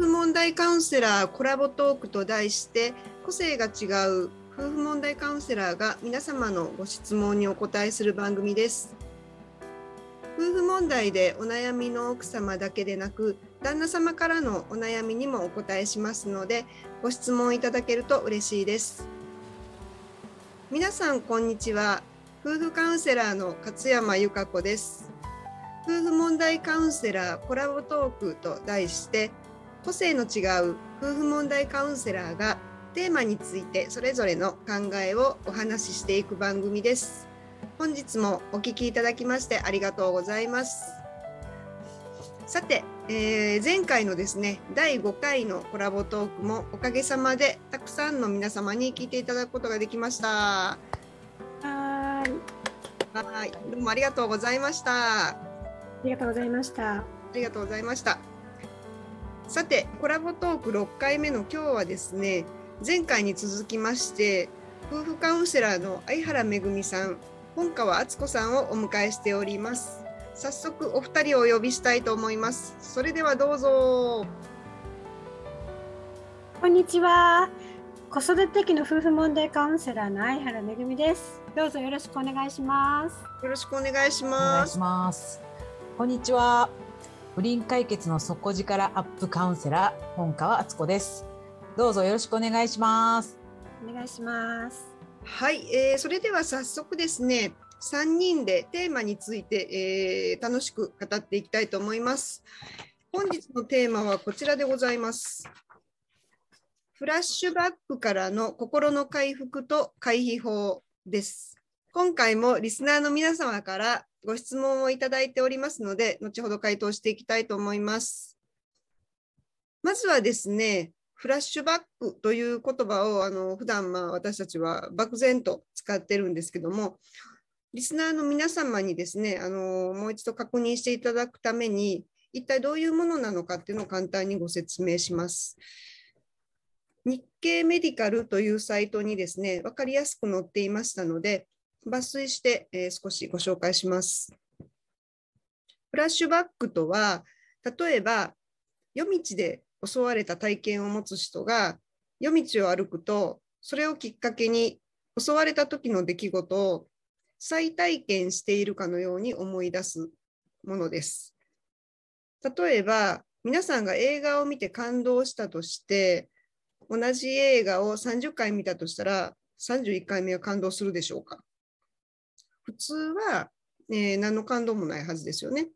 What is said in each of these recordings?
婦問題カウンセラーコラボトークと題して個性が違う夫婦問題カウンセラーが皆様のご質問にお答えする番組です。夫婦問題でお悩みの奥様だけでなく旦那様からのお悩みにもお答えしますのでご質問いただけると嬉しいです。皆さんこんにちは。夫婦カウンセラーの勝山由香子です。夫婦問題カウンセラーコラボトークと題して個性の違う夫婦問題カウンセラーがテーマについてそれぞれの考えをお話ししていく番組です。本日もお聞きいただきましてありがとうございます。さて、えー、前回のですね第5回のコラボトークもおかげさまでたくさんの皆様に聞いていただくことができました。はい。はい。どうもありがとうございました。ありがとうございました。ありがとうございましたさてコラボトーク6回目の今日はですね前回に続きまして夫婦カウンセラーの相原めぐみさん本川敦子さんをお迎えしております。早速お二人をお呼びしたいと思います。それではどうぞ。こんにちは。子育て期の夫婦問題カウンセラーの相原めぐみです。どうぞよろしくお願いします。よろしくお願いしお願ますいします。こんにちは。不倫解決の底力アップカウンセラー本川敦子です。どうぞよろしくお願いします。お願いしますはい、えーそれでは早速ですね3人でテーマについて、えー楽しく語っていきたいと思います本日のテーマはこちらでございますフラッシュバックからの心の回復と回避法です今回もリスナーの皆様からご質問をいただいておりますので後ほど回答していきたいと思いますまずはですねフラッシュバックという言葉をあの普段まあ私たちは漠然と使ってるんですけども、リスナーの皆様にですね、あのもう一度確認していただくために、一体どういうものなのかっていうのを簡単にご説明します。日経メディカルというサイトにですね、分かりやすく載っていましたので、抜粋して、えー少しご紹介します。フラッシュバックとは、例えば夜道で襲われた体験を持つ人が夜道を歩くとそれをきっかけに襲われた時の出来事を再体験しているかのように思い出すものです。例えば皆さんが映画を見て感動したとして同じ映画を30回見たとしたら31回目は感動するでしょうか？普通は、えー何の感動もないはずですよね。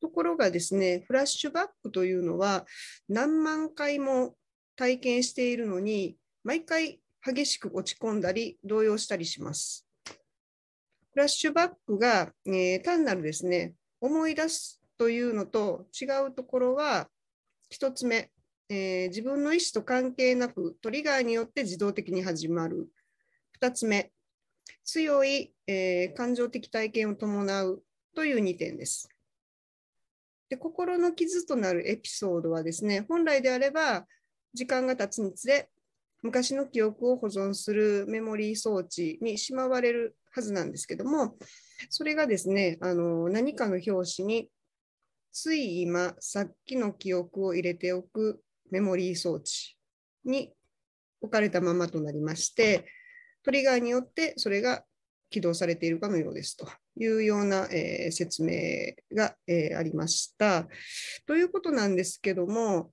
ところがですね、フラッシュバックというのは何万回も体験しているのに、毎回激しく落ち込んだり、動揺したりします。フラッシュバックが、えー単なるですね、思い出すというのと違うところは、一つ目、えー自分の意思と関係なくトリガーによって自動的に始まる。二つ目、強い、えー感情的体験を伴うという2点です。で心の傷となるエピソードはですね、本来であれば時間が経つにつれ、昔の記憶を保存するメモリー装置にしまわれるはずなんですけども、それがですね、あの何かの表紙に、つい今、さっきの記憶を入れておくメモリー装置に置かれたままとなりまして、トリガーによってそれが起動されているかのようですというような、えー説明が、えーありました。ということなんですけども、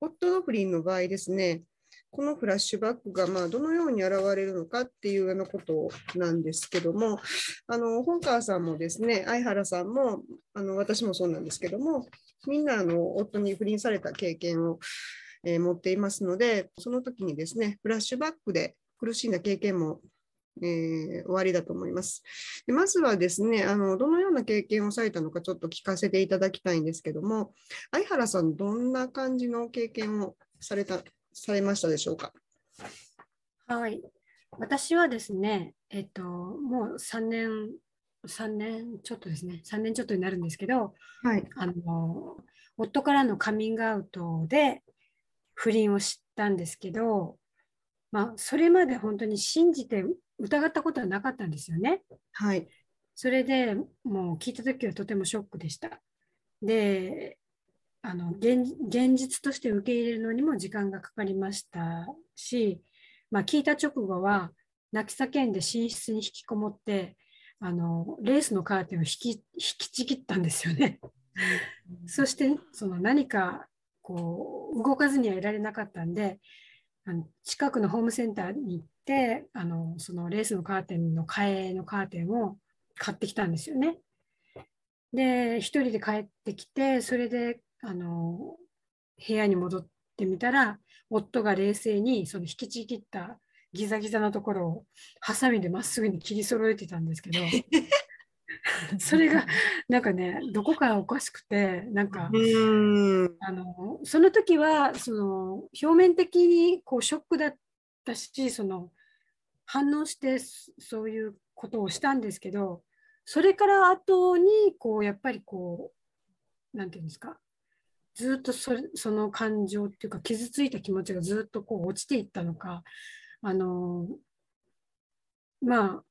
夫の不倫の場合ですね、このフラッシュバックがまあどのように現れるのかっていうようなことなんですけども、あの本川さんもですね、相原さんもあの私もそうなんですけども、みんなあの夫に不倫された経験を、えー持っていますので、その時にですね、フラッシュバックで苦しんだ経験もえー終わりだと思います。でまずはですねあの、どのような経験をされたのかちょっと聞かせていただきたいんですけども、相原さん、どんな感じの経験をされたされましたでしょうか？はい私はですねえっともう3年3年ちょっとですね3年ちょっとになるんですけどはい、あの夫からのカミングアウトで不倫を知ったんですけど、まあ、それまで本当に信じて疑ったことはなかったんですよね。はい、それでもう聞いた時はとてもショックでした。であの現現実として受け入れるのにも時間がかかりましたし、まあ、聞いた直後は泣き叫んで寝室に引きこもってあのレースのカーテンを引き引きちぎったんですよね。そしてその何かこう動かずにはいられなかったんであの近くのホームセンターに行ってあのそのレースのカーテンの替えのカーテンを買ってきたんですよね。で一人で帰ってきてそれであの部屋に戻ってみたら夫が冷静にその引きちぎったギザギザのところをハサミでまっすぐに切り揃えてたんですけど それがなんかねどこかおかしくてなんかあのその時はその表面的にこうショックだったしその反応してそういうことをしたんですけどそれから後にこうやっぱりこうなんていうんですかずっとそその感情っていうか傷ついた気持ちがずっとこう落ちていったのかあのま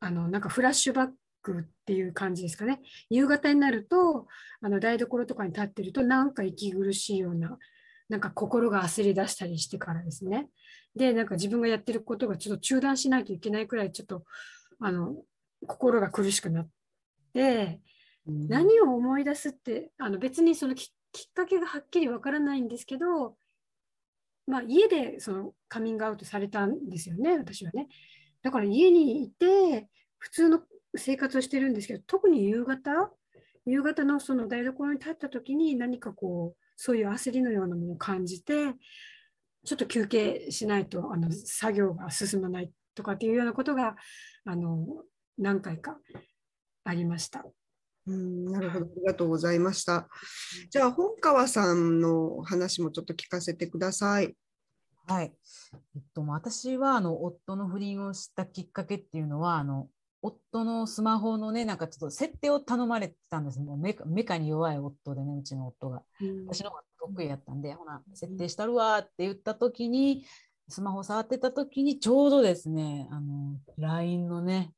ああのなんかフラッシュバックっていう感じですかね。夕方になるとあの台所とかに立ってるとなんか息苦しいようななんか心が焦り出したりしてからですね。でなんか自分がやってることがちょっと中断しないといけないくらいちょっとあの心が苦しくなって、うん、何を思い出すってあの別にそのきっかけがはっきりわからないんですけどまあ、家でそのカミングアウトされたんですよね、私はね。だから家にいて、普通の生活をしてるんですけど、特に夕方、夕方のその台所に立った時に何かこう、そういう焦りのようなものを感じて、ちょっと休憩しないとあの作業が進まないとかっていうようなことがあの何回かありました。うんなるほど、ありがとうございました。じゃあ、本川さんの話もちょっと聞かせてください。はい。えっと、私は、あの、夫の不倫をしたきっかけっていうのは、あの、夫のスマホのね、なんかちょっと設定を頼まれてたんです。もうメカメカに弱い夫でね、うちの夫が。私の方が得意やったんで、ほな、設定したるわって言った時に、スマホ触ってた時に、ちょうどですね、あの、LINE のね、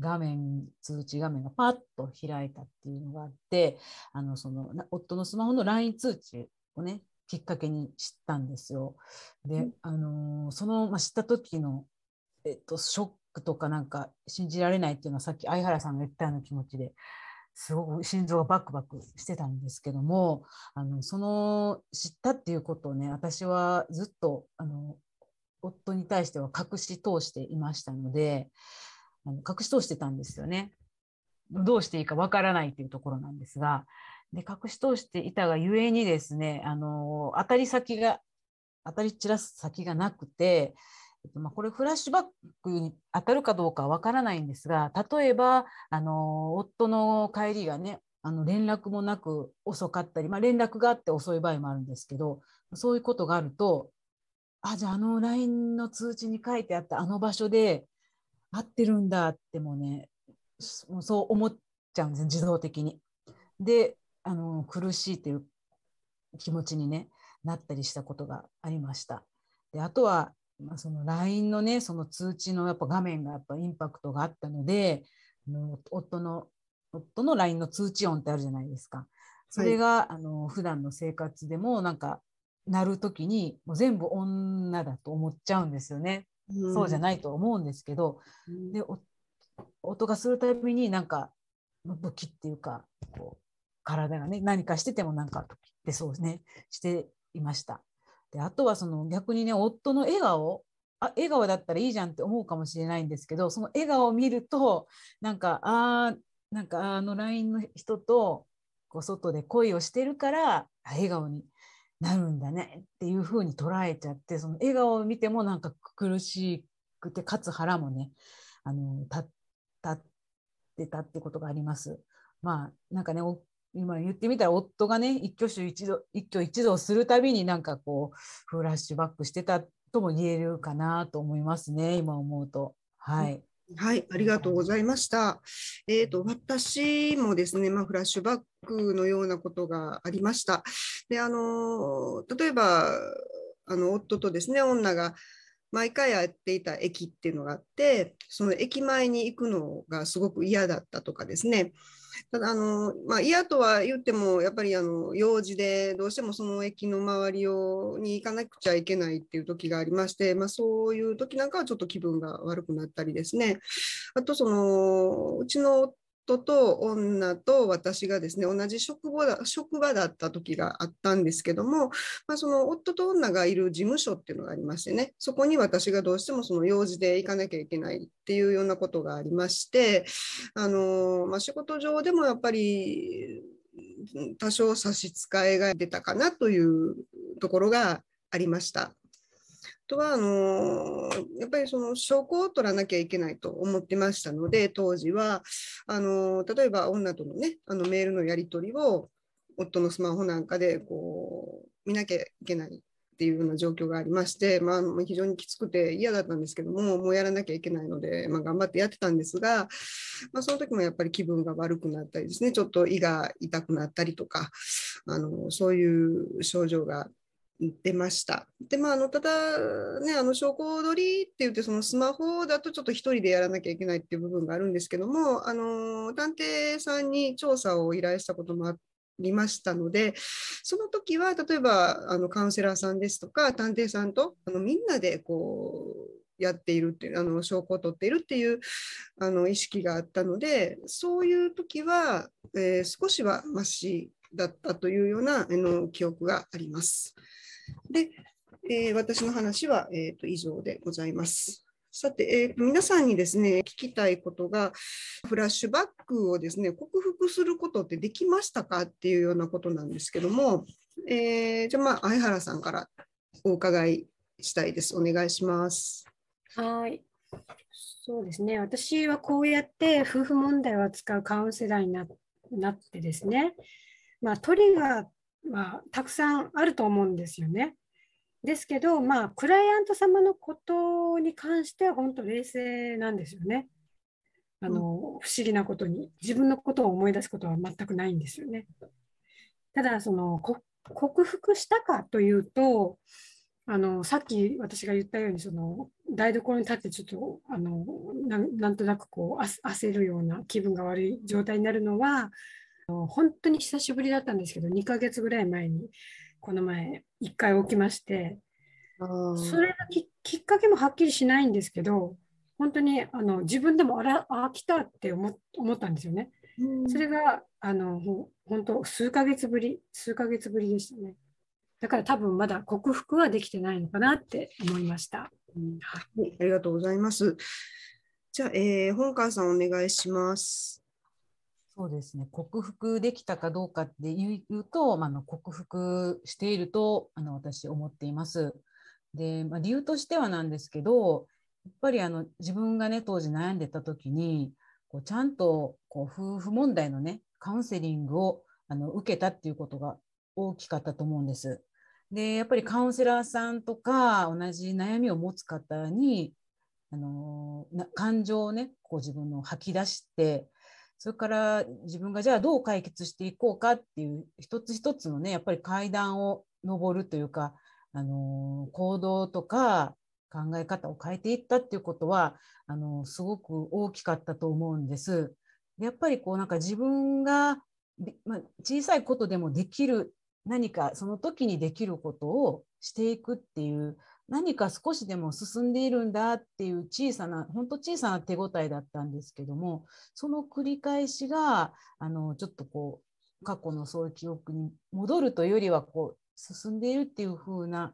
画面通知画面がパッと開いたっていうのがあってあのその夫のスマホの LINE 通知をねきっかけに知ったんですよ。で、あのー、その、まあ、知った時の、えっと、ショックとかなんか信じられないっていうのはさっき相原さんが言ったような気持ちですごく心臓がバクバクしてたんですけどもあのその知ったっていうことをね私はずっとあの夫に対しては隠し通していましたのであの隠し通してたんですよね。どうしていいかわからないというところなんですが、で隠し通していたがゆえにですね、あの当たり先が、当たり散らす先がなくて、まあ、これフラッシュバックに当たるかどうかわからないんですが、例えばあの夫の帰りがね、あの連絡もなく遅かったり、まあ、連絡があって遅い場合もあるんですけど、そういうことがあると、あ、じゃああの LINE の通知に書いてあったあの場所で合ってるんだってもねそう思っちゃうんです自動的に。であの苦しいという気持ちに、ね、なったりしたことがありました。であとは、まあ、その LINE のねその通知のやっぱ画面がやっぱインパクトがあったので夫の夫の LINE の通知音ってあるじゃないですか。それが、はい、あの普段の生活でもなんか鳴る時にもう全部女だと思っちゃうんですよね。そうじゃないと思うんですけど、うん、で音がするたびになんか武器っていうかこう体がね何かしててもなんかってそうねしていました。であとはその逆にね夫の笑顔あ笑顔だったらいいじゃんって思うかもしれないんですけどその笑顔を見るとなんかあなんかあの LINE の人とこう外で恋をしてるから笑顔になるんだねっていうふうに捉えちゃってその笑顔を見てもなんか苦しくてかつ腹もねあの立ってたってことがあります。まあなんかね今言ってみたら夫がね一挙手一度一挙一動するたびになんかこうフラッシュバックしてたとも言えるかなと思いますね今思うと。はい、はい、ありがとうございました。えーと、私もですね、まあ、フラッシュバックのようなことがありました。であの例えばあの夫とですね女が毎回やっていた駅っていうのがあってその駅前に行くのがすごく嫌だったとかですねただあの、まあ、嫌とは言ってもやっぱりあの用事でどうしてもその駅の周りをに行かなくちゃいけないっていう時がありまして、まあ、そういう時なんかはちょっと気分が悪くなったりですね。あとそのうちの夫と女と私がですね同じ職場だ職場だった時があったんですけども、まあ、その夫と女がいる事務所っていうのがありましてねそこに私がどうしてもその用事で行かなきゃいけないっていうようなことがありましてあの、まあ、仕事上でもやっぱり多少差し支えが出たかなというところがありました。とはあのやっぱりその証拠を取らなきゃいけないと思ってましたので当時は。あの例えば女とのねあのメールのやり取りを夫のスマホなんかでこう見なきゃいけないっていうような状況がありまして、まあ、非常にきつくて嫌だったんですけどももうやらなきゃいけないので、まあ、頑張ってやってたんですが、まあ、その時もやっぱり気分が悪くなったりですねちょっと胃が痛くなったりとかあのそういう症状が出ました。で、まあ、あのただ、ね、あの証拠取りって言って、そのスマホだとちょっと1人でやらなきゃいけないっていう部分があるんですけども、あの探偵さんに調査を依頼したこともありましたので、その時は例えばあのカウンセラーさんですとか、探偵さんとあのみんなでこうやっているっていうあの証拠を取っているっていうあの意識があったのでそういう時は、えー、少しはましだったというようなあの記憶があります。で、えー、私の話は、えーと、以上でございます。さて、えー、皆さんにですね、聞きたいことが、フラッシュバックをですね、克服することってできましたかっていうようなことなんですけども、えー、じゃあ、まあ、相原さんからお伺いしたいです。お願いします。はい。そうですね。私はこうやって夫婦問題を扱うカウンセラーになってですね、まあ、トリガーはたくさんあると思うんですよね。ですけど、まあ、クライアント様のことに関しては本当冷静なんですよね。あの、うん、不思議なことに自分のことを思い出すことは全くないんですよね。ただその克服したかというとあのさっき私が言ったようにその台所に立ってちょっとあのなんとなくこう焦るような気分が悪い状態になるのは本当に久しぶりだったんですけど2ヶ月ぐらい前にこの前1回起きましてそれがきっかけもはっきりしないんですけど本当にあの自分でもあらあ来たって思思ったんですよね。それがあの本当数ヶ月ぶり数ヶ月ぶりでしたね。だから多分まだ克服はできてないのかなって思いました。うん、はい、ありがとうございます。じゃあ、えー、本川さんお願いします。そうですね克服できたかどうかっていうと、まあ、の克服しているとあの私思っています。で、まあ、理由としてはなんですけどやっぱりあの自分がね当時悩んでた時にこうちゃんとこう夫婦問題のねカウンセリングをあの受けたっていうことが大きかったと思うんです。でやっぱりカウンセラーさんとか同じ悩みを持つ方にあの感情をねこう自分の吐き出してそれから自分がじゃあどう解決していこうかっていう一つ一つのねやっぱり階段を上るというか、あの行動とか考え方を変えていったっていうことはあのすごく大きかったと思うんです。やっぱりこうなんか自分が、まあ、小さいことでもできる何かその時にできることをしていくっていう何か少しでも進んでいるんだっていう小さな本当小さな手応えだったんですけどもその繰り返しがあのちょっとこう過去のそういう記憶に戻るというよりはこう進んでいるっていう風な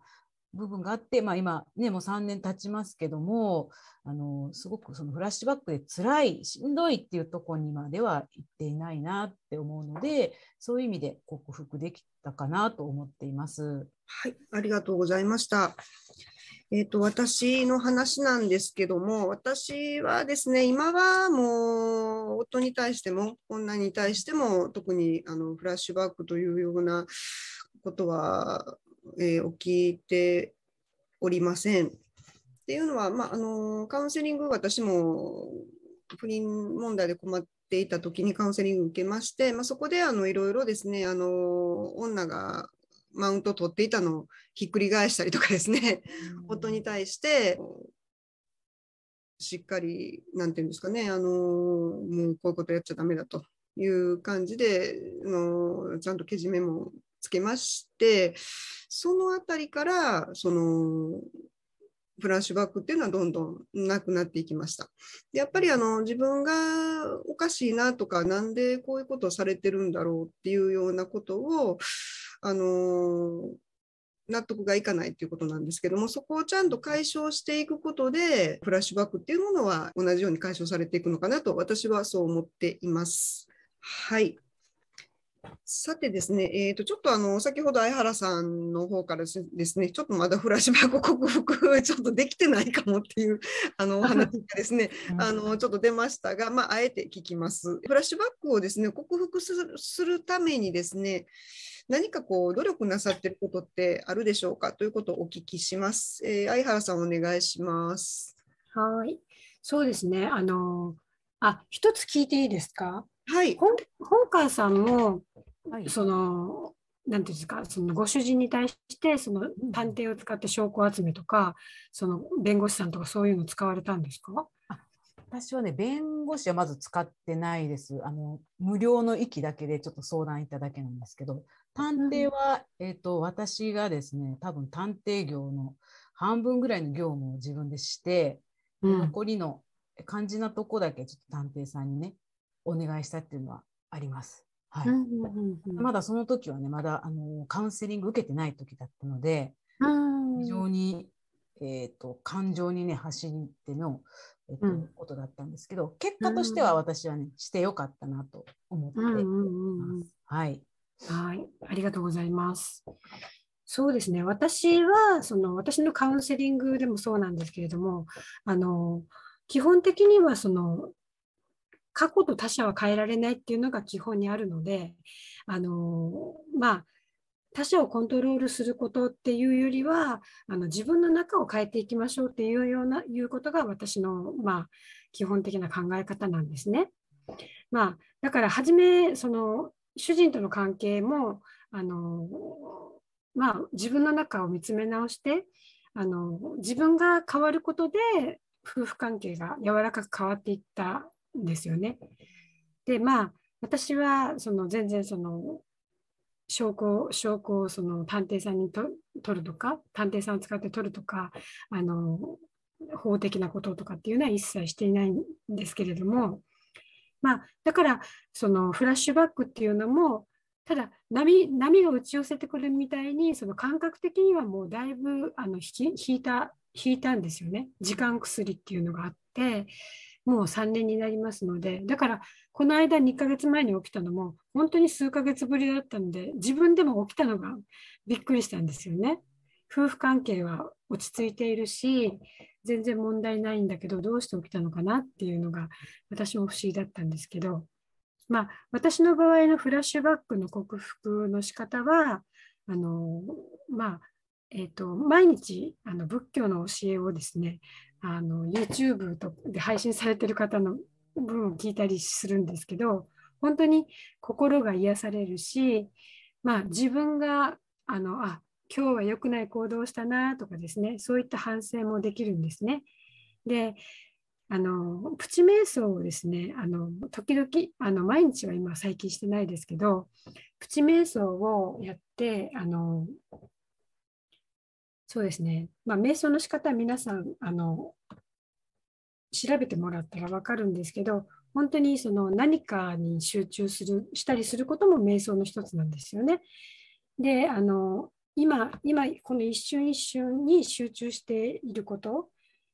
部分があって、まあ、今、ね、もう3年経ちますけどもあのすごくそのフラッシュバックで辛いしんどいっていうところにまでは行っていないなって思うのでそういう意味で克服できたかなと思っています。はい、ありがとうございました。えーと、私の話なんですけども私はですね今はもう夫に対しても女に対しても特にあのフラッシュバックというようなことはえー、起きておりません。っていうのは、まあ、あのカウンセリング、私も不倫問題で困っていた時にカウンセリング受けまして、まあ、そこであのいろいろですねあの女がマウントを取っていたのをひっくり返したりとかですね、夫に対してしっかり、なんていうんですかね、あのもうこういうことやっちゃだめだという感じでのちゃんとけじめもつけましてそのあたりからそのフラッシュバックっていうのはどんどんなくなっていきました。でやっぱりあの自分がおかしいなとかなんでこういうことをされてるんだろうっていうようなことをあの納得がいかないということなんですけども、そこをちゃんと解消していくことで、フラッシュバックっていうものは同じように解消されていくのかなと、私はそう思っています。はい。さてですね、えー、とちょっとあの先ほど相原さんの方からですね、ちょっとまだフラッシュバック克服、ちょっとできてないかもっていう あのお話がですね、あのちょっと出ましたが、まあ、あえて聞きます。フラッシュバックをですね克服するためにですね、何かこう努力なさってることってあるでしょうかということをお聞きします。えー、相原さんお願いします。はい、そうですね。あのあ一つ聞いていいですか？はい。本川さんも、はい、そのなんていうんですか、そのご主人に対してその探偵を使って証拠集めとか、その弁護士さんとかそういうの使われたんですか？私はね、弁護士はまず使ってないです。あの無料の域だけでちょっと相談いただけなんですけど、探偵は、うん、えーと、私がですね、多分探偵業の半分ぐらいの業務を自分でして、うん、残りの肝心なとこだけちょっと探偵さんにね、お願いしたっていうのはあります。はい、まだその時はね、まだあのカウンセリング受けてない時だったので、非常に、えーと感情にね走ってのえっと、うん、ことだったんですけど結果としては私はね、してよかったなと思っています。はい、はい、ありがとうございます。そうですね。私はその私のカウンセリングでもそうなんですけれどもあの基本的にはその過去と他者は変えられないっていうのが基本にあるのであのまあ他者をコントロールすることっていうよりはあの自分の中を変えていきましょうっていうようないうことが私の、まあ、基本的な考え方なんですね。まあ、だから初めその主人との関係もあの、まあ、自分の中を見つめ直してあの自分が変わることで夫婦関係が柔らかく変わっていったんですよね。でまあ私はその全然その証拠証拠をその探偵さんにと取るとか探偵さんを使って取るとかあの法的なこととかっていうのは一切していないんですけれども、まあ、だからそのフラッシュバックっていうのもただ波波が打ち寄せてくるみたいにその感覚的にはもうだいぶあの引引いた引いたんですよね時間薬っていうのがあってもう3年になりますのでだからこの間2ヶ月前に起きたのも本当に数ヶ月ぶりだったので自分でも起きたのがびっくりしたんですよね。夫婦関係は落ち着いているし全然問題ないんだけどどうして起きたのかなっていうのが私も不思議だったんですけどまあ私の場合のフラッシュバックの克服の仕方はあのまあえーと、毎日あの仏教の教えをですねあの YouTube とで配信されてる方の分を聞いたりするんですけど本当に心が癒されるし、まあ、自分があのあ今日は良くない行動をしたなとかですねそういった反省もできるんですね。であのプチ瞑想をですねあの時々あの毎日は今最近してないですけどプチ瞑想をやってあのそうですね。まあ、瞑想の仕方は皆さん、あの、調べてもらったら分かるんですけど、本当にその何かに集中する、したりすることも瞑想の一つなんですよね。で、あの、今、今、この一瞬一瞬に集中していること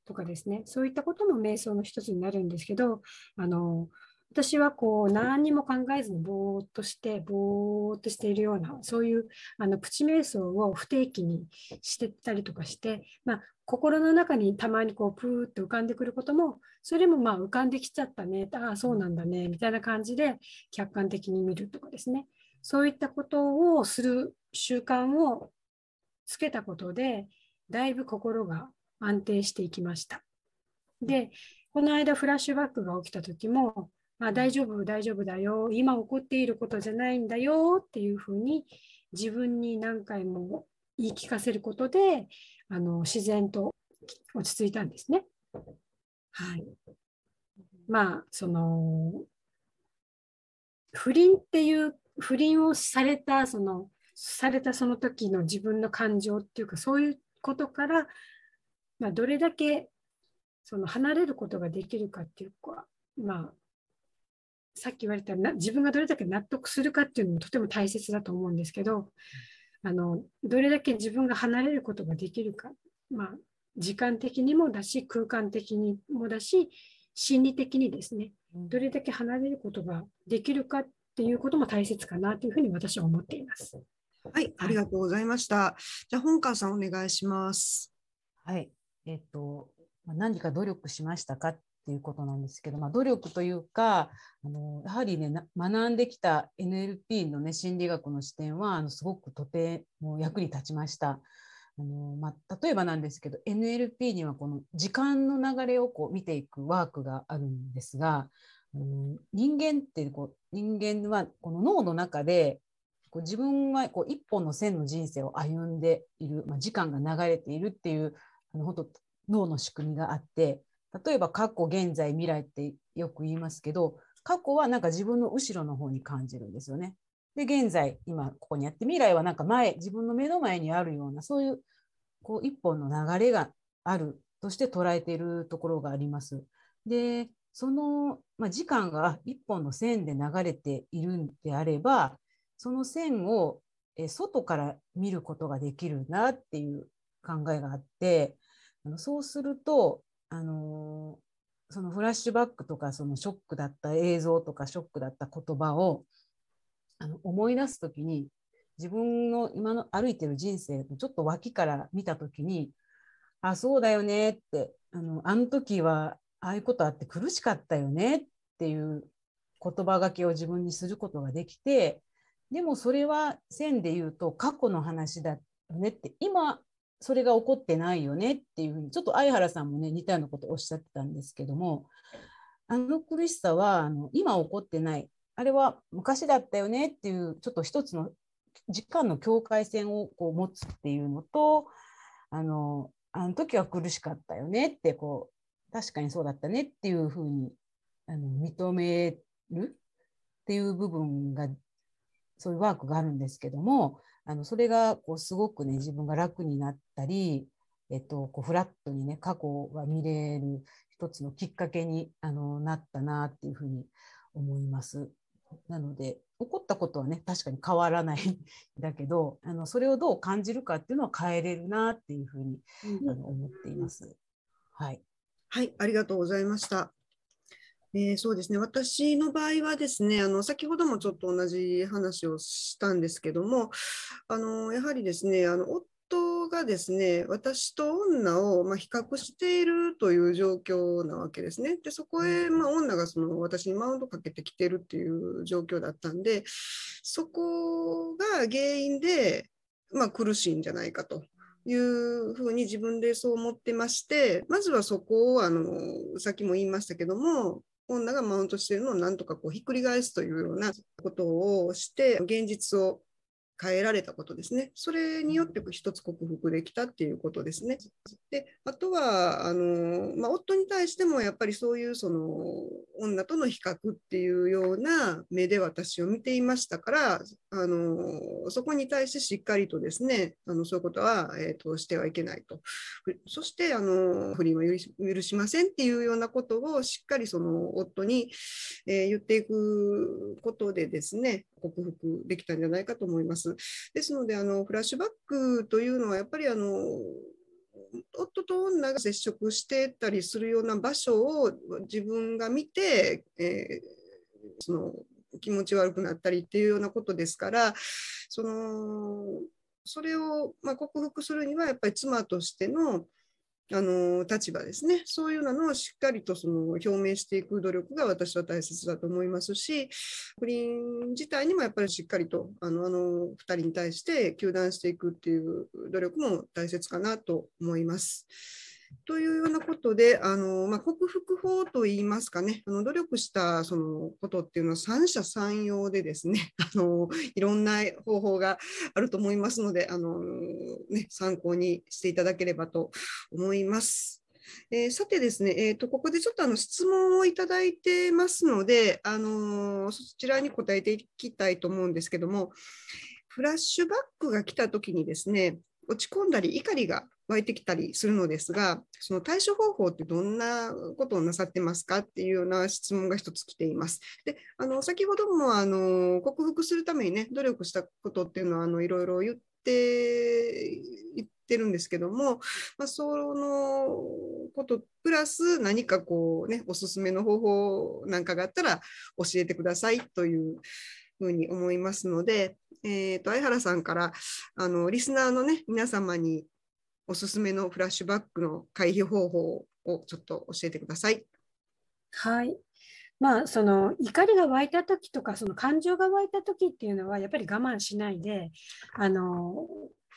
とかですね、そういったことも瞑想の一つになるんですけど、あの、私はこう何にも考えずにぼーっとしてぼーっとしているようなそういうあのプチ瞑想を不定期にしてたりとかして、まあ、心の中にたまにこうプーッと浮かんでくることもそれもまあ浮かんできちゃったねああそうなんだねみたいな感じで客観的に見るとかですねそういったことをする習慣をつけたことでだいぶ心が安定していきました。でこの間フラッシュバックが起きた時もまあ大丈夫、大丈夫だよ、今起こっていることじゃないんだよっていうふうに自分に何回も言い聞かせることであの自然と落ち着いたんですね。はい。まあ、その、不倫っていう不倫をされたそのされたその時の自分の感情っていうかそういうことから、まあ、どれだけその離れることができるかっていうか、まあ、さっき言われたな自分がどれだけ納得するかっていうのもとても大切だと思うんですけどあのどれだけ自分が離れることができるか、まあ、時間的にもだし空間的にもだし心理的にですねどれだけ離れることができるかっていうことも大切かなというふうに私は思っています。はい、ありがとうございました。じゃあ本川さんお願いします。はい、えっと何か努力しましたか？っていうことなんですけど、まあ、努力というかあのやはりね学んできた NLP のね心理学の視点はあのすごくとても役に立ちました。あのまあ、例えばなんですけど NLP にはこの時間の流れをこう見ていくワークがあるんですが、うん、人間ってこう人間はこの脳の中でこう自分はこう一本の線の人生を歩んでいる、まあ、時間が流れているっていうあの本当脳の仕組みがあって例えば過去現在未来ってよく言いますけど過去はなんか自分の後ろの方に感じるんですよね。で現在今ここにあって未来はなんか前自分の目の前にあるようなそういうこう一本の流れがあるとして捉えているところがあります。でその、まあ、時間が一本の線で流れているんであればその線を外から見ることができるなっていう考えがあってそうするとあのそのフラッシュバックとかそのショックだった映像とかショックだった言葉をあの思い出す時に自分の今の歩いてる人生のちょっと脇から見た時にあそうだよねってあのあの時はああいうことあって苦しかったよねっていう言葉がけを自分にすることができてでもそれは線で言うと過去の話だよねって今それが起こってないよねっていうふうにちょっと相原さんもね似たようなことをおっしゃってたんですけどもあの苦しさはあの今起こってない。あれは昔だったよねっていうちょっと一つの時間の境界線をこう持つっていうのとあのあの時は苦しかったよねってこう確かにそうだったねっていうふうにあの認めるっていう部分がそういうワークがあるんですけどもあのそれがこうすごくね自分が楽になったり、えっと、こうフラットにね過去が見れる一つのきっかけにあのなったなっていうふうに思います。なので起こったことはね確かに変わらないだけどあのそれをどう感じるかっていうのは変えれるなっていうふうに、うん、あの思っています。はい、はい、ありがとうございました。えー、そうですね私の場合はですねあの先ほどもちょっと同じ話をしたんですけどもあのやはりですねあの夫がですね私と女を、まあ、比較しているという状況なわけですね。でそこへ、まあ、女がその私にマウントかけてきてるっていう状況だったんでそこが原因で、まあ、苦しいんじゃないかと。いうふうに自分でそう思ってましてまずはそこをあのさっきも言いましたけども女がマウントしているのをなんとかこうひっくり返すというようなことをして現実を変えられたことですね。それによって一つ克服できたっていうことですね。であとはあの、まあ、夫に対してもやっぱりそういうその女との比較っていうような目で私を見ていましたからあのそこに対してしっかりとですねあのそういうことは、えーと、してはいけないとそしてあの不倫は許しませんっていうようなことをしっかりその夫に、えー、言っていくことでですね克服できたんじゃないかと思います。ですのであのフラッシュバックというのはやっぱりあの夫と女が接触してたりするような場所を自分が見て、えー、その気持ち悪くなったりっていうようなことですからそのそれを、ま、克服するにはやっぱり妻としてのあの立場ですね、そういうのをしっかりとその表明していく努力が私は大切だと思いますし、不倫自体にもやっぱりしっかりとあのあの2人に対して糾弾していくっていう努力も大切かなと思います。というようなことで、あのまあ、克服法といいますかね、あの努力したそのことっていうのは三者三様でですね あの、いろんな方法があると思いますので、あのね、参考にしていただければと思います。えー、さてですね、えーと、ここでちょっとあの質問をいただいてますので、あのー、そちらに答えていきたいと思うんですけども、フラッシュバックが来たときにですね、落ち込んだり怒りが湧いてきたりするのですが、その対処方法ってどんなことをなさってますかっていうような質問が一つ来ています。で、あの先ほどもあの克服するためにね、努力したことっていうのはあのいろいろ言って言ってるんですけども、まあ、そのことプラス何かこうね、おすすめの方法なんかがあったら教えてくださいというふうに思いますので、えーと、相原さんからあのリスナーの、ね、皆様におすすめのフラッシュバックの回避方法をちょっと教えてください。はい。まあ、その怒りが湧いた時とかその感情が湧いた時っていうのはやっぱり我慢しないであの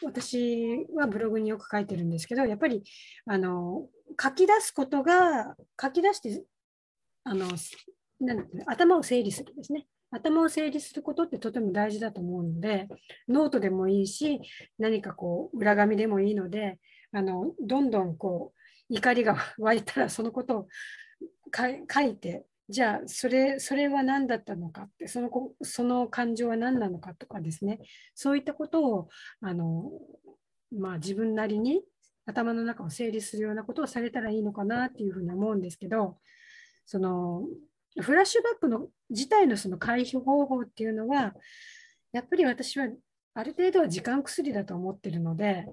私はブログによく書いてるんですけどやっぱりあの書き出すことが書き出してあのなん頭を整理するんですね頭を整理することってとても大事だと思うので、ノートでもいいし、何かこう、裏紙でもいいので、あのどんどんこう、怒りが 湧いたら、そのことを書いて、じゃあそれ、それは何だったのかって、そのその感情は何なのかとかですね、そういったことをあの、まあ、自分なりに頭の中を整理するようなことをされたらいいのかなっていうふうに思うんですけど、そのフラッシュバックの自体のその回避方法っていうのは、やっぱり私はある程度は時間薬だと思ってるので、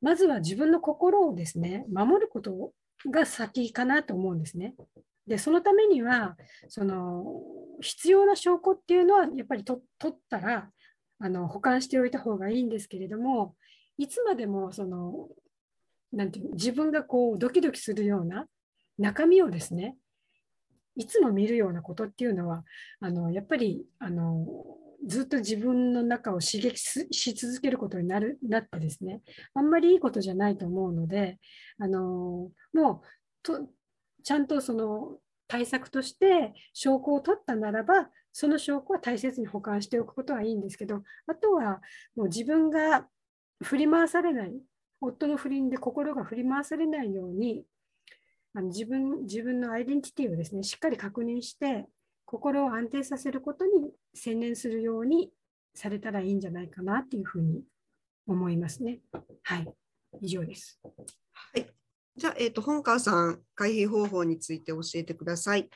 まずは自分の心をですね、守ることが先かなと思うんですね。で、そのためには、その必要な証拠っていうのは、やっぱり取ったらあの保管しておいた方がいいんですけれども、いつまでもそのなんていう自分がこうドキドキするような中身をですね、いつも見るようなことっていうのはあのやっぱりあのずっと自分の中を刺激し続けることになるなってですねあんまりいいことじゃないと思うのであのもうとちゃんとその対策として証拠を取ったならばその証拠は大切に保管しておくことはいいんですけどあとはもう自分が振り回されない夫の不倫で心が振り回されないようにあの自分自分のアイデンティティをですねしっかり確認して心を安定させることに専念するようにされたらいいんじゃないかなっていうふうに思いますね。はい、以上です。はい、じゃあ、えーと、本川さん、回避方法について教えてください。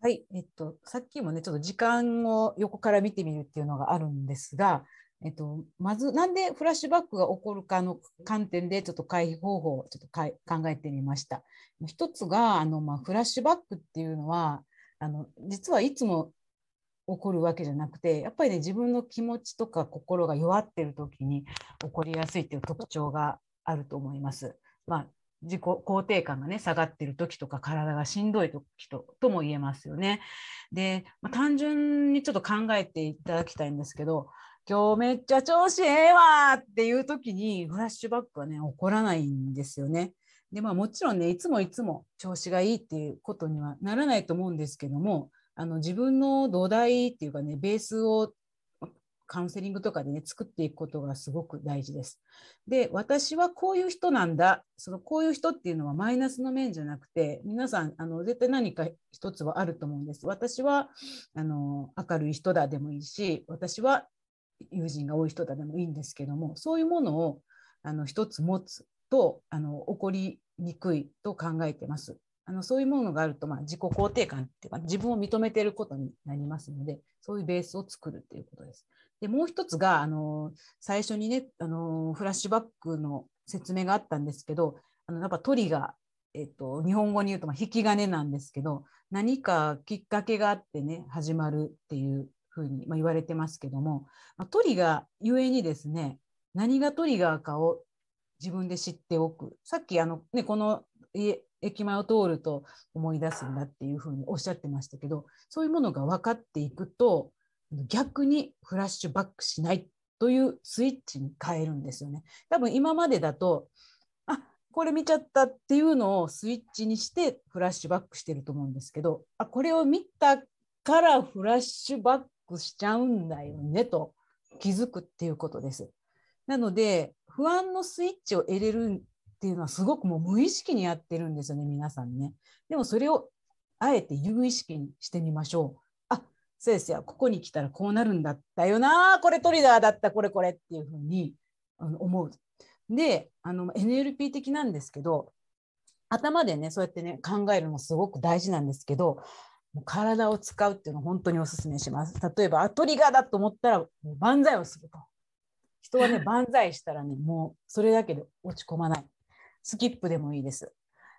はい、えっと、さっきもね、ちょっと時間を横から見てみるっていうのがあるんですが、えっと、まずなんでフラッシュバックが起こるかの観点でちょっと回避方法をちょっとかい考えてみました。一つがあの、まあ、フラッシュバックっていうのはあの実はいつも起こるわけじゃなくてやっぱりね自分の気持ちとか心が弱ってる時に起こりやすいっていう特徴があると思います。まあ自己肯定感がね下がってる時とか体がしんどい時ととも言えますよね。で、まあ、単純にちょっと考えていただきたいんですけど今日めっちゃ調子ええわっていう時にフラッシュバックはね起こらないんですよね。でまあもちろんねいつもいつも調子がいいっていうことにはならないと思うんですけどもあの自分の土台っていうかねベースをカウンセリングとかでね作っていくことがすごく大事です。で私はこういう人なんだそのこういう人っていうのはマイナスの面じゃなくて皆さんあの絶対何か一つはあると思うんです。私はあの明るい人だでもいいし私は友人が多い人だでもいいんですけどもそういうものをあの一つ持つとあの起こりにくいと考えてます。あのそういうものがあると、まあ、自己肯定感っていうか自分を認めていることになりますのでそういうベースを作るっていうことです。でもう一つがあの最初にねあのフラッシュバックの説明があったんですけどあのやっぱトリガー、えっと、日本語に言うとま引き金なんですけど何かきっかけがあってね始まるっていうふうに、ま言われてますけども、まトリガーゆえにですね何がトリガーかを自分で知っておくさっきあの、ね、この駅前を通ると思い出すんだっていうふうにおっしゃってましたけどそういうものが分かっていくと逆にフラッシュバックしないというスイッチに変えるんですよね。多分今までだとあこれ見ちゃったっていうのをスイッチにしてフラッシュバックしてると思うんですけどあこれを見たからフラッシュバックしちゃうんだよねと気づくっていうことです。なので不安のスイッチを入れるっていうのはすごくもう無意識にやってるんですよね皆さんね。でもそれをあえて有意識にしてみましょう。あそうですよここに来たらこうなるんだったよなこれトリガーだったこれこれっていうふうに思う。であの NLP 的なんですけど頭でねそうやってね考えるのすごく大事なんですけど体を使うっていうのを本当におすすめします。例えばアトリガーだと思ったら万歳をすると。人はね 万歳したらねもうそれだけで落ち込まない。スキップでもいいです。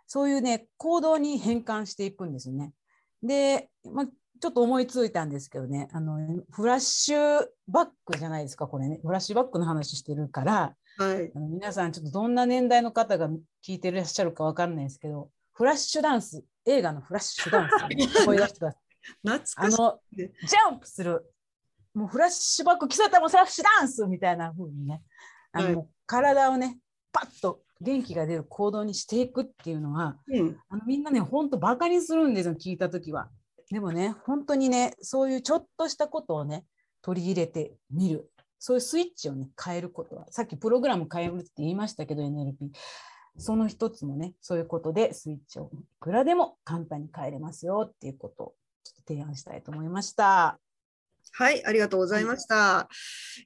そういうね行動に変換していくんですよね。で、まあ、ちょっと思いついたんですけどねあのフラッシュバックじゃないですかこれねフラッシュバックの話してるから、はい、あの皆さんちょっとどんな年代の方が聞いてらっしゃるか分かんないですけどフラッシュダンス映画のフラッシュダンス 声出してください。あのジャンプする。もうフラッシュバック来そうたもフラッシュダンスみたいな風にね。あの、はい、体をねパッと元気が出る行動にしていくっていうのは、うん、あのみんなね本当バカにするんですよ聞いた時は。でもね本当にねそういうちょっとしたことをね取り入れてみる。そういうスイッチをね変えることは。さっきプログラム変えるって言いましたけど NLP その一つもねそういうことでスイッチをいくらでも簡単に変えれますよっていうことをちょっと提案したいと思いました。はい、ありがとうございました。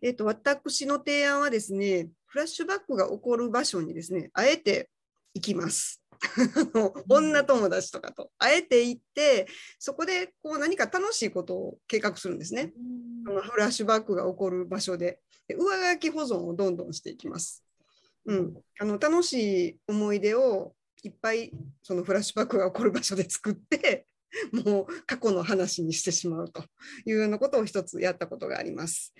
えっ、と、私の提案はですね、フラッシュバックが起こる場所にですね、あえて行きます。女友達とかとあえて行ってそこでこう何か楽しいことを計画するんですね。のフラッシュバックが起こる場所でで上書き保存をどんどんしていきます。うん、あの楽しい思い出をいっぱいそのフラッシュバックが起こる場所で作って もう過去の話にしてしまうというようなことを一つやったことがあります。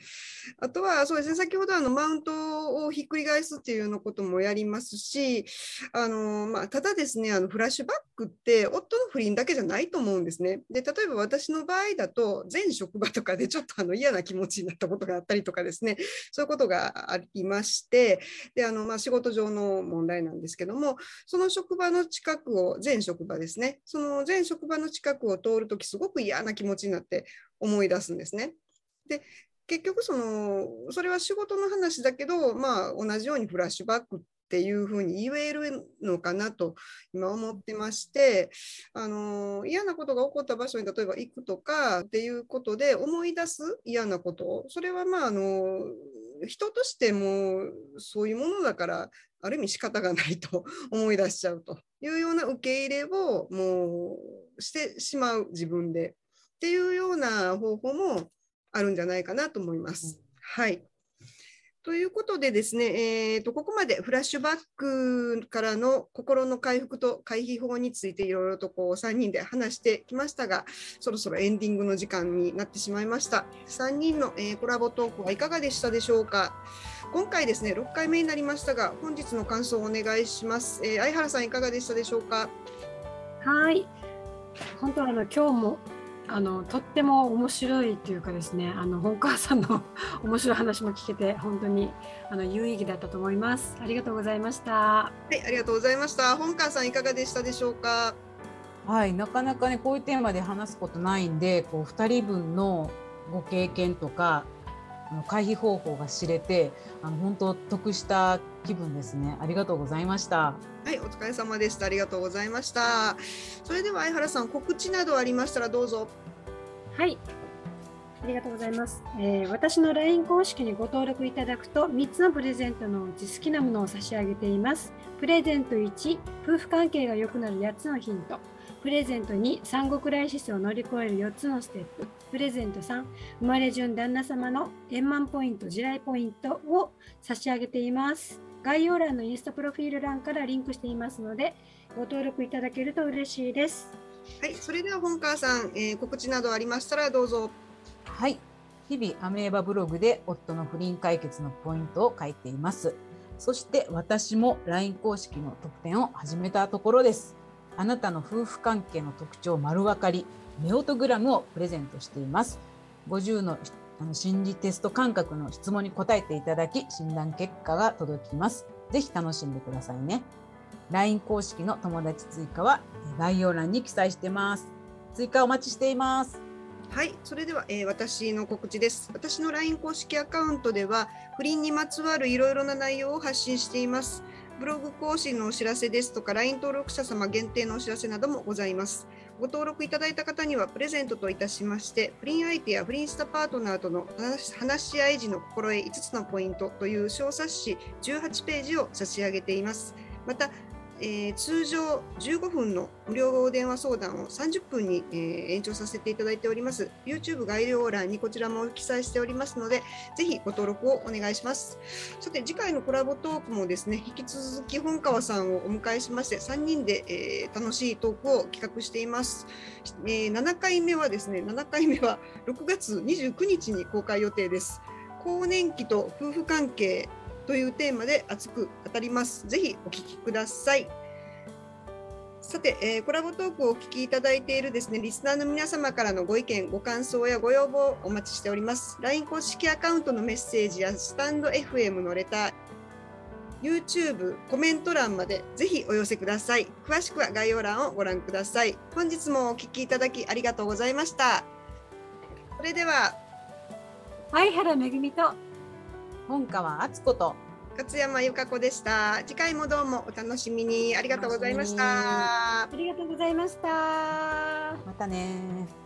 あとはそうですね先ほどあのマウントをひっくり返すっていうようなこともやりますしあの、まあ、ただですねあのフラッシュバックって夫の不倫だけじゃないと思うんですね。で例えば私の場合だと前職場とかで ちょっとあの嫌な気持ちになったことがあったりとかですねそういうことがありましてであの、まあ、仕事上の問題なんですけどもその職場の近くを前職場ですねその前職場の近くを通るときすごく嫌な気持ちになって思い出すんですね。で結局そのそれは仕事の話だけど、まあ、同じようにフラッシュバックっていうふうに言えるのかなと今思ってましてあの嫌なことが起こった場所に例えば行くとかっていうことで思い出す嫌なことそれはまああの人としてもそういうものだからある意味仕方がないと思い出しちゃうというような受け入れをもうしてしまう自分でっていうような方法もあるんじゃないかなと思います。はい。ということでですね、えーと、ここまでフラッシュバックからの心の回復と回避法についていろいろとこう3人で話してきましたが、そろそろエンディングの時間になってしまいました。3人の、えー、コラボトークはいかがでしたでしょうか。今回ですね、6回目になりましたが、本日の感想をお願いします。えー、相原さんいかがでしたでしょうか。はい、本当あの今日もあのとっても面白いというかですねあの本川さんの 面白い話も聞けて本当にあの有意義だったと思います。ありがとうございました。はいありがとうございました。本川さんいかがでしたでしょうか？はいなかなかねこういうテーマで話すことないんでこう2人分のご経験とかあの回避方法が知れてあの本当得した気分ですね。ありがとうございました。はいお疲れ様でした。ありがとうございました。それでは相原さん告知などありましたらどうぞ。はい。ありがとうございます、えー、私の LINE 公式にご登録いただくと3つのプレゼントのうち好きなものを差し上げています。プレゼント1夫婦関係が良くなる8つのヒント。プレゼント2、産後クライシスを乗り越える4つのステップ。プレゼント3、生まれ順旦那様の円満ポイント、地雷ポイントを差し上げています。概要欄のインスタプロフィール欄からリンクしていますので、ご登録いただけると嬉しいです。はい、それでは本川さん、えー、告知などありましたらどうぞ。はい、日々アメーバブログで夫の不倫解決のポイントを書いています。そして私も LINE 公式の特典を始めたところです。あなたの夫婦関係の特徴丸分かりメオトグラムをプレゼントしています。50のあの心理テスト感覚の質問に答えていただき診断結果が届きます。ぜひ楽しんでくださいね。LINE 公式の友達追加は概要欄に記載してます。追加お待ちしています。はい、それでは、えー、私の告知です。私の LINE 公式アカウントでは不倫にまつわるいろいろな内容を発信しています。ブログ更新のお知らせですとか、LINE 登録者様限定のお知らせなどもございます。ご登録いただいた方には、プレゼントといたしまして、不倫相手や不倫したパートナーとの話し合い時の心得5つのポイントという小冊子18ページを差し上げています。また、えー通常15分の無料電話相談を30分に、えー延長させていただいております。YouTube 概要欄にこちらも記載しておりますので、ぜひご登録をお願いします。さて、次回のコラボトークもですね、引き続き本川さんをお迎えしまして、3人で、えー楽しいトークを企画しています。えー7回目はですね、7回目は6月29日に公開予定です。更年期と夫婦関係というテーマで熱く語ります。ぜひお聞きください。さて、えーコラボトークをお聞きいただいているですね、リスナーの皆様からのご意見、ご感想やご要望をお待ちしております。LINE 公式アカウントのメッセージやスタンド FM のレター、YouTube コメント欄までぜひお寄せください。詳しくは概要欄をご覧ください。本日もお聞きいただきありがとうございました。それでは、相原めぐみと本川敦子と勝山由香子でした。次回もどうもお楽しみに。ありがとうございました。ありがとうございました。またね